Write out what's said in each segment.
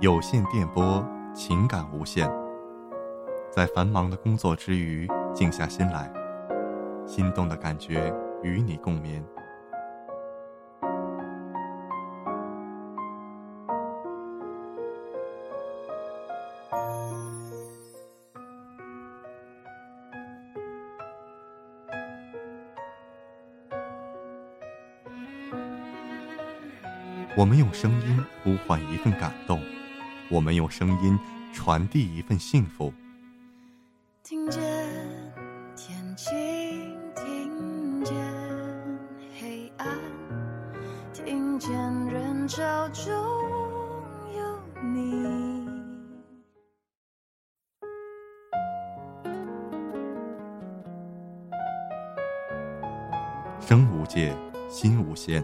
有线电波，情感无限。在繁忙的工作之余，静下心来，心动的感觉与你共眠。我们用声音呼唤一份感动，我们用声音传递一份幸福。听见天晴，听见黑暗，听见人潮中有你。声无界，心无限，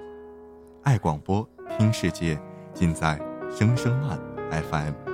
爱广播。听世界，尽在声声慢 I find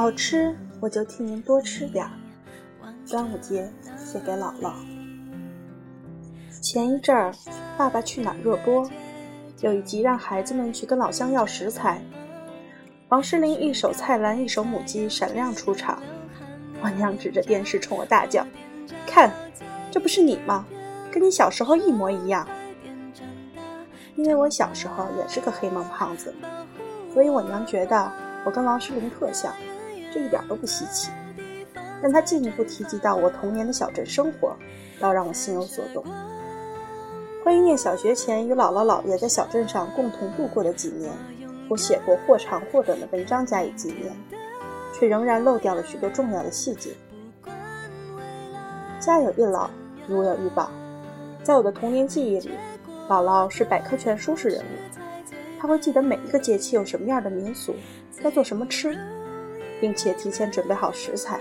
好吃，我就替您多吃点。端午节献给姥姥。前一阵儿，《爸爸去哪儿》热播，有一集让孩子们去跟老乡要食材。王诗龄一手菜篮，一手母鸡，闪亮出场。我娘指着电视冲我大叫：“看，这不是你吗？跟你小时候一模一样。”因为我小时候也是个黑萌胖子，所以我娘觉得我跟王诗龄特像。这一点都不稀奇，但他进一步提及到我童年的小镇生活，倒让我心有所动。关于念小学前与姥姥姥爷在小镇上共同度过的几年，我写过或长或短的文章加以纪念，却仍然漏掉了许多重要的细节。家有一老，如有一宝，在我的童年记忆里，姥姥是百科全书式人物，她会记得每一个节气有什么样的民俗，该做什么吃。并且提前准备好食材，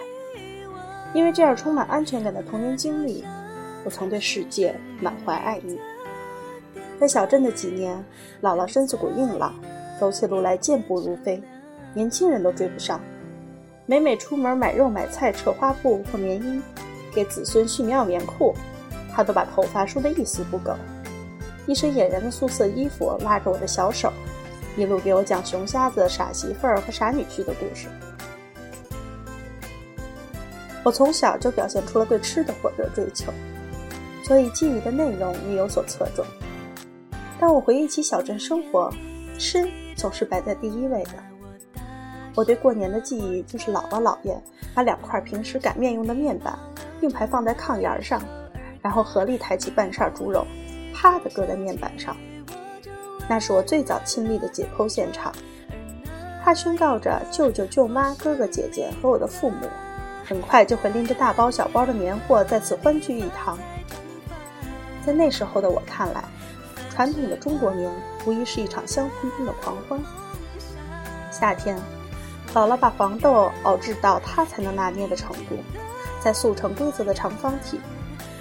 因为这样充满安全感的童年经历，我曾对世界满怀爱意。在小镇的几年，姥姥身子骨硬朗，走起路来健步如飞，年轻人都追不上。每每出门买肉买菜，扯花布或棉衣，给子孙续棉袄棉裤，她都把头发梳得一丝不苟，一身俨然的素色衣服，拉着我的小手，一路给我讲熊瞎子、傻媳妇儿和傻女婿的故事。我从小就表现出了对吃的火热追求，所以记忆的内容也有所侧重。当我回忆起小镇生活，吃总是摆在第一位的。我对过年的记忆就是姥姥姥爷把两块平时擀面用的面板并排放在炕沿上，然后合力抬起半扇猪肉，啪的搁在面板上。那是我最早亲历的解剖现场。它宣告着舅舅、舅妈、哥哥、姐姐和我的父母。很快就会拎着大包小包的年货在此欢聚一堂。在那时候的我看来，传统的中国年无疑是一场香喷喷的狂欢。夏天，姥姥把黄豆熬制到她才能拿捏的程度，再塑成规则的长方体，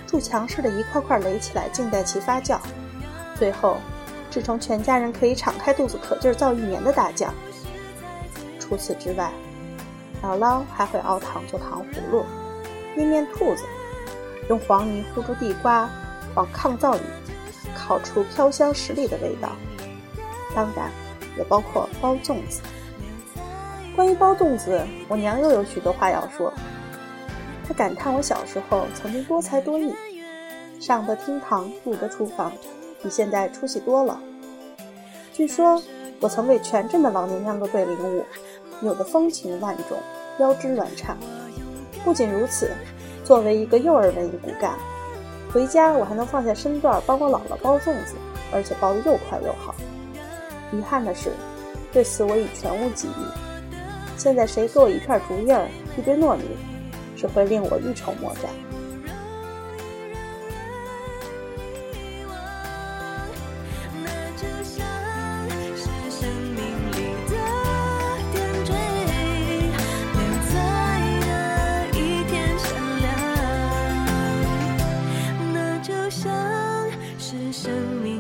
筑墙似的一块块垒起来，静待其发酵，最后制成全家人可以敞开肚子可劲造一年的大酱。除此之外，姥姥还会熬糖做糖葫芦，捏面兔子，用黄泥糊住地瓜，往炕灶里烤出飘香十里的味道。当然，也包括包粽子。关于包粽子，我娘又有许多话要说。她感叹我小时候曾经多才多艺，上得厅堂，入得厨房，比现在出息多了。据说我曾为全镇的老年秧歌队领舞。有的风情万种，腰肢软颤。不仅如此，作为一个幼儿文艺骨干，回家我还能放下身段帮我姥姥包粽子，而且包得又快又好。遗憾的是，对此我已全无记忆。现在谁给我一片竹叶儿、一堆糯米，只会令我一筹莫展。是生命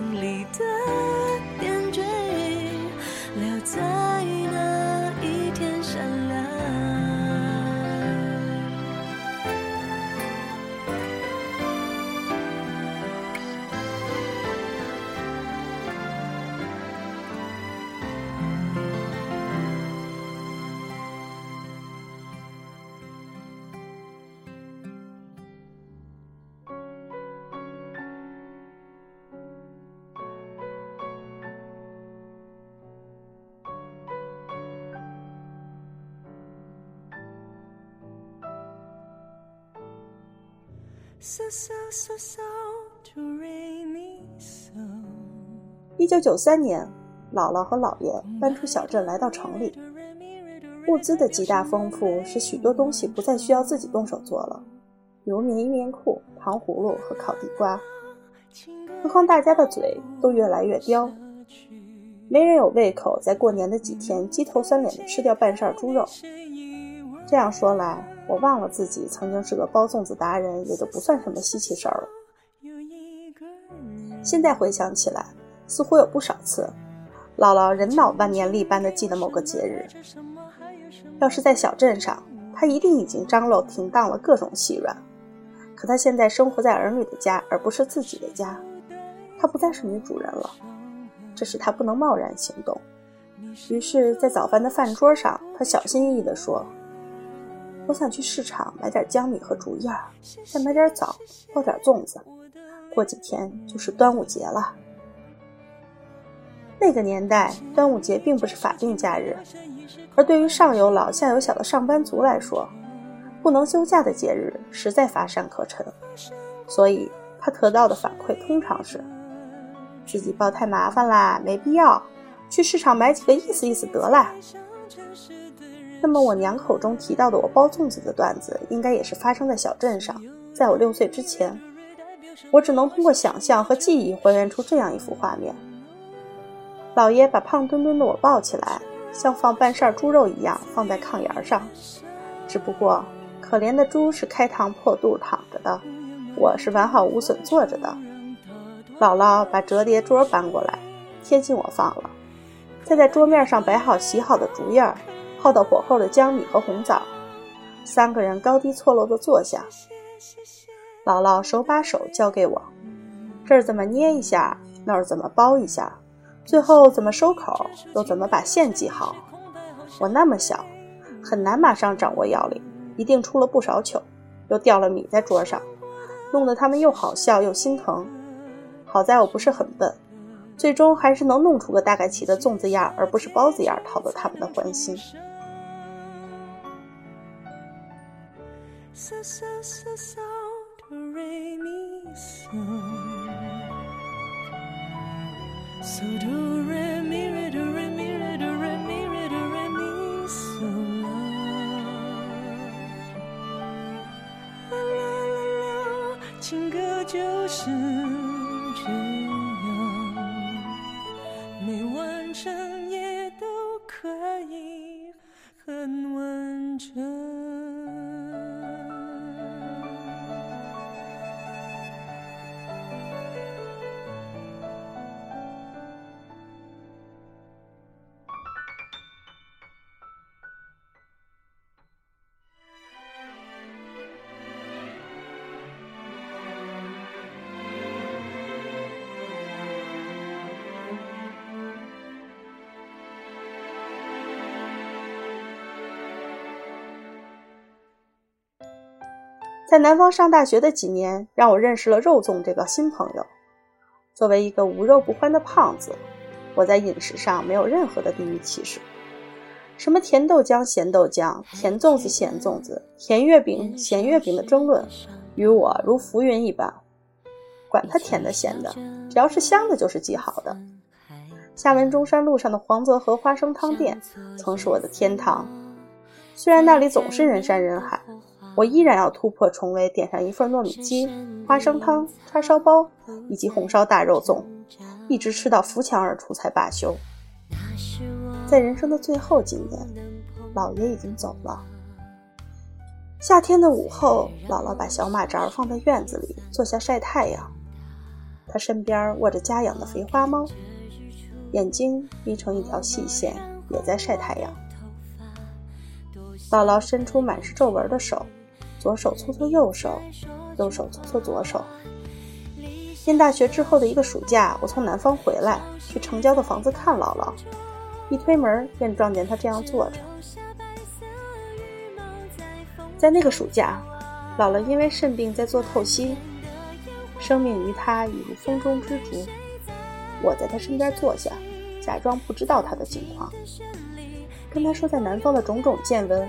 so so so so to rain me so 一九九三年，姥姥和姥爷搬出小镇来到城里，物资的极大丰富使许多东西不再需要自己动手做了，比如棉衣棉裤、糖葫芦和烤地瓜。何况大家的嘴都越来越刁，没人有胃口在过年的几天鸡头酸脸的吃掉半扇猪肉。这样说来，我忘了自己曾经是个包粽子达人，也就不算什么稀奇事儿了。现在回想起来，似乎有不少次，姥姥人脑万年历般的记得某个节日。要是在小镇上，她一定已经张罗停当了各种细软。可她现在生活在儿女的家，而不是自己的家。她不再是女主人了，这使她不能贸然行动。于是，在早饭的饭桌上，她小心翼翼地说：“我想去市场买点江米和竹叶，再买点枣，包点粽子。过几天就是端午节了。”那个年代，端午节并不是法定假日，而对于上有老下有小的上班族来说，不能休假的节日实在乏善可陈。所以，他得到的反馈通常是。自己包太麻烦啦，没必要。去市场买几个意思意思得了。那么我娘口中提到的我包粽子的段子，应该也是发生在小镇上，在我六岁之前。我只能通过想象和记忆还原出这样一幅画面：老爷把胖墩墩的我抱起来，像放半扇猪肉一样放在炕沿上。只不过，可怜的猪是开膛破肚躺着的，我是完好无损坐着的。姥姥把折叠桌搬过来，贴近我放了，再在桌面上摆好洗好的竹叶儿，泡到火候的姜米和红枣。三个人高低错落地坐下，姥姥手把手教给我，这儿怎么捏一下，那儿怎么包一下，最后怎么收口，又怎么把线系好。我那么小，很难马上掌握要领，一定出了不少糗，又掉了米在桌上，弄得他们又好笑又心疼。好在我不是很笨，最终还是能弄出个大概齐的粽子样，而不是包子样，讨得他们的欢心。So so so so do re mi sol，so do re mi re do re mi re do re mi re do re mi sol。啦啦啦啦情歌就是这样，没完成也都可以很完整。在南方上大学的几年，让我认识了肉粽这个新朋友。作为一个无肉不欢的胖子，我在饮食上没有任何的地域歧视。什么甜豆浆、咸豆浆、甜粽子、咸粽子、甜月饼、咸月饼的争论，与我如浮云一般。管它甜的咸的，只要是香的，就是极好的。厦门中山路上的黄泽河花生汤店，曾是我的天堂。虽然那里总是人山人海。我依然要突破重围，点上一份糯米鸡、花生汤、叉烧包以及红烧大肉粽，一直吃到扶墙而出才罢休。在人生的最后几年，姥爷已经走了。夏天的午后，姥姥把小马扎放在院子里，坐下晒太阳。她身边卧着家养的肥花猫，眼睛眯成一条细线，也在晒太阳。姥姥伸出满是皱纹的手。左手搓搓右手，右手搓搓左手。念大学之后的一个暑假，我从南方回来，去城郊的房子看姥姥。一推门，便撞见她这样坐着。在那个暑假，姥姥因为肾病在做透析，生命于她已如风中之烛。我在她身边坐下，假装不知道她的情况，跟她说在南方的种种见闻。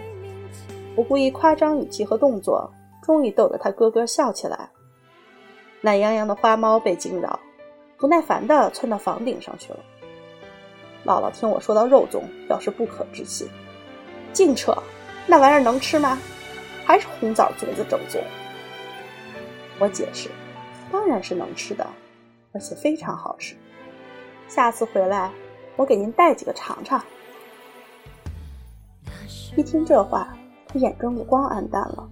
我故意夸张语气和动作，终于逗得他咯咯笑起来，懒洋洋的花猫被惊扰，不耐烦地窜到房顶上去了。姥姥听我说到肉粽，表示不可置信：“净扯，那玩意儿能吃吗？还是红枣粽子正宗。”我解释：“当然是能吃的，而且非常好吃。下次回来，我给您带几个尝尝。”一听这话，他眼中的光暗淡了，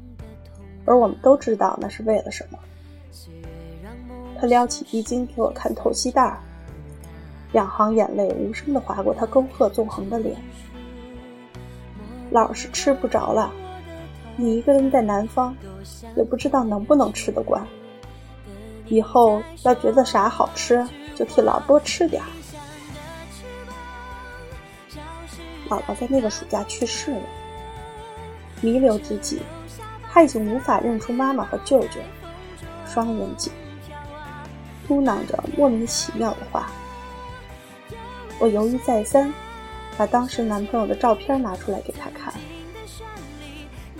而我们都知道那是为了什么。他撩起衣襟给我看透析带儿。两行眼泪无声地划过他沟壑纵横的脸。老是吃不着了，你一个人在南方，也不知道能不能吃得惯。以后要觉得啥好吃，就替老多吃点儿。姥姥在那个暑假去世了，弥留之际，他已经无法认出妈妈和舅舅，双眼紧，嘟囔着莫名其妙的话。我犹豫再三，把当时男朋友的照片拿出来给他看。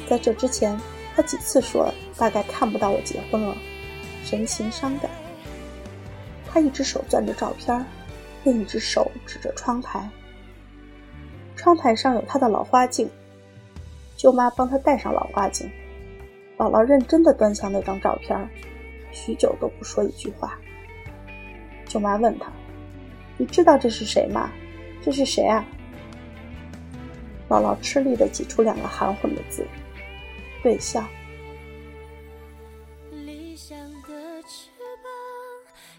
在这之前，他几次说大概看不到我结婚了，神情伤感。他一只手攥着照片，另一只手指着窗台。窗台上有他的老花镜，舅妈帮他戴上老花镜。姥姥认真的端详那张照片，许久都不说一句话。舅妈问他。你知道这是谁吗？这是谁啊？姥姥吃力的挤出两个含混的字：“对象。”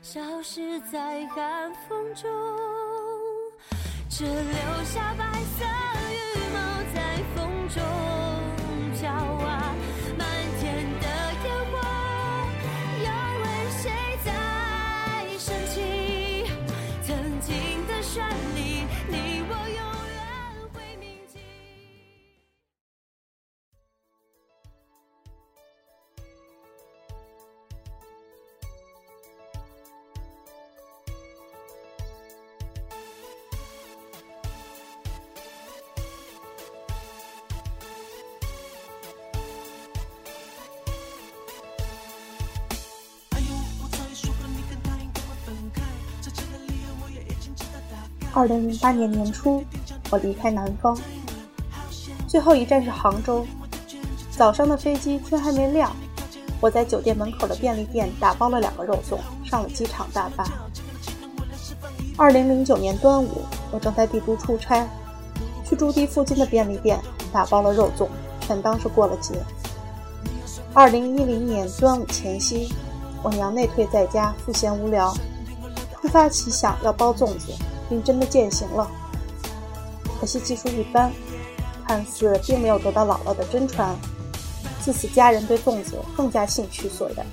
消失在寒风中，只留下白色二零零八年年初，我离开南方，最后一站是杭州。早上的飞机天还没亮，我在酒店门口的便利店打包了两个肉粽，上了机场大巴。二零零九年端午，我正在帝都出差，去驻地附近的便利店打包了肉粽，全当是过了节。二零一零年端午前夕，我娘内退在家，赋闲无聊，突发奇想要包粽子。并真的践行了，可惜技术一般，看似并没有得到姥姥的真传。自此，家人对粽子更加兴趣索然。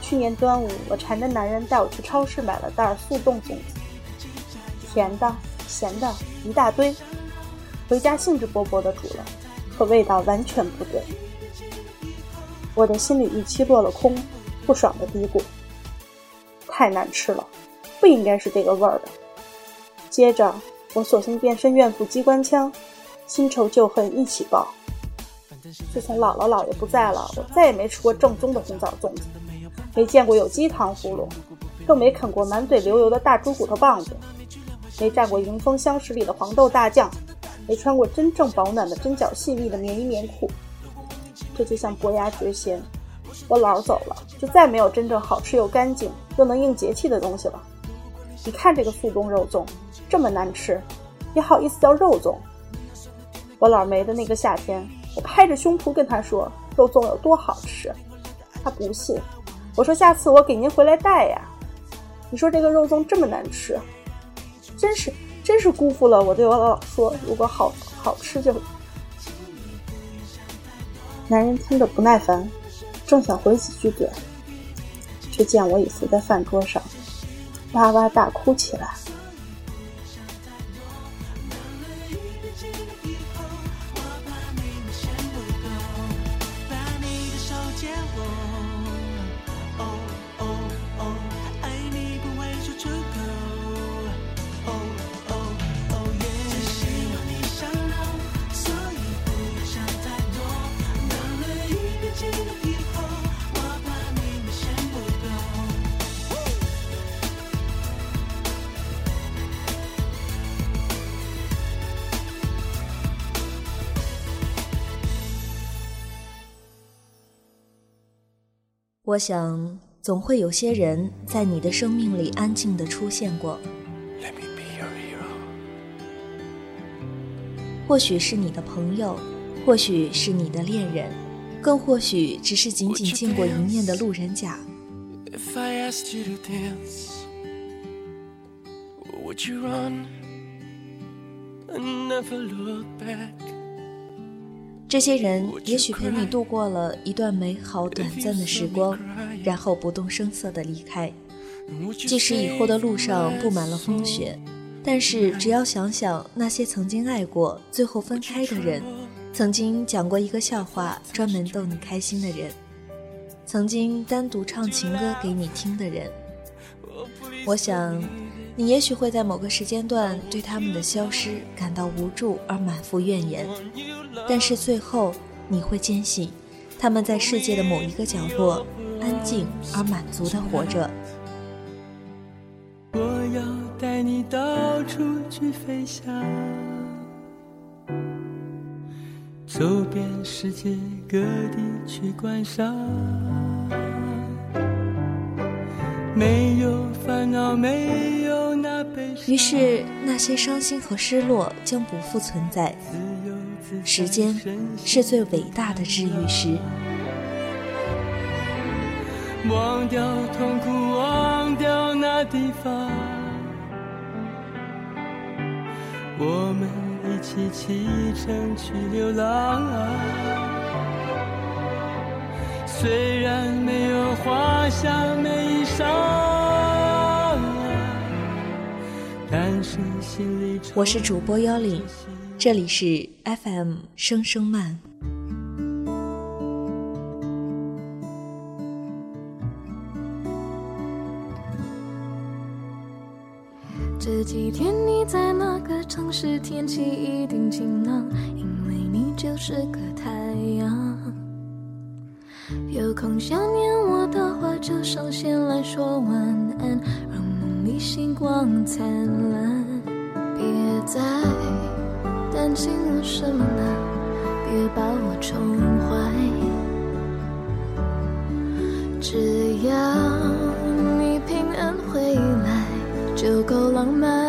去年端午，我缠着男人带我去超市买了袋速冻粽子，甜的、咸的一大堆，回家兴致勃勃地煮了，可味道完全不对。我的心理预期落了空，不爽的嘀咕：“太难吃了，不应该是这个味儿的。”接着，我索性变身怨妇机关枪，新仇旧恨一起报。自从姥姥姥爷不在了，我再也没吃过正宗的红枣粽子，没见过有机糖葫芦，更没啃过满嘴流油的大猪骨头棒子，没蘸过迎风香食里的黄豆大酱，没穿过真正保暖的针脚细腻的棉衣棉裤。这就像伯牙绝弦，我姥走了，就再没有真正好吃又干净又能应节气的东西了。你看这个速冻肉粽。这么难吃，也好意思叫肉粽？我老没的那个夏天，我拍着胸脯跟他说肉粽有多好吃，他不信。我说下次我给您回来带呀。你说这个肉粽这么难吃，真是真是辜负了我对我姥姥说，如果好好吃就……男人听着不耐烦，正想回几句嘴，却见我已伏在饭桌上，哇哇大哭起来。我想，总会有些人在你的生命里安静的出现过。或许是你的朋友，或许是你的恋人，更或许只是仅仅见过一面的路人甲。这些人也许陪你度过了一段美好短暂的时光，然后不动声色地离开。即使以后的路上布满了风雪，但是只要想想那些曾经爱过、最后分开的人，曾经讲过一个笑话专门逗你开心的人，曾经单独唱情歌给你听的人，我想。你也许会在某个时间段对他们的消失感到无助而满腹怨言，但是最后你会坚信，他们在世界的某一个角落安静而满足的活着。我要带你到处去飞翔，走遍世界各地去观赏，没有烦恼，没有。于是，那些伤心和失落将不复存在。时间是最伟大的治愈师。忘掉痛苦，忘掉那地方，我们一起启程去流浪。虽然没有华厦美衣裳。我是主播幺零，这里是 FM 声声慢。这几天你在哪个城市？天气一定晴朗，因为你就是个太阳。有空想念我的话，就上线来说晚安，让梦里星光灿烂。在担心我什么别把我宠坏。只要你平安回来就够浪漫。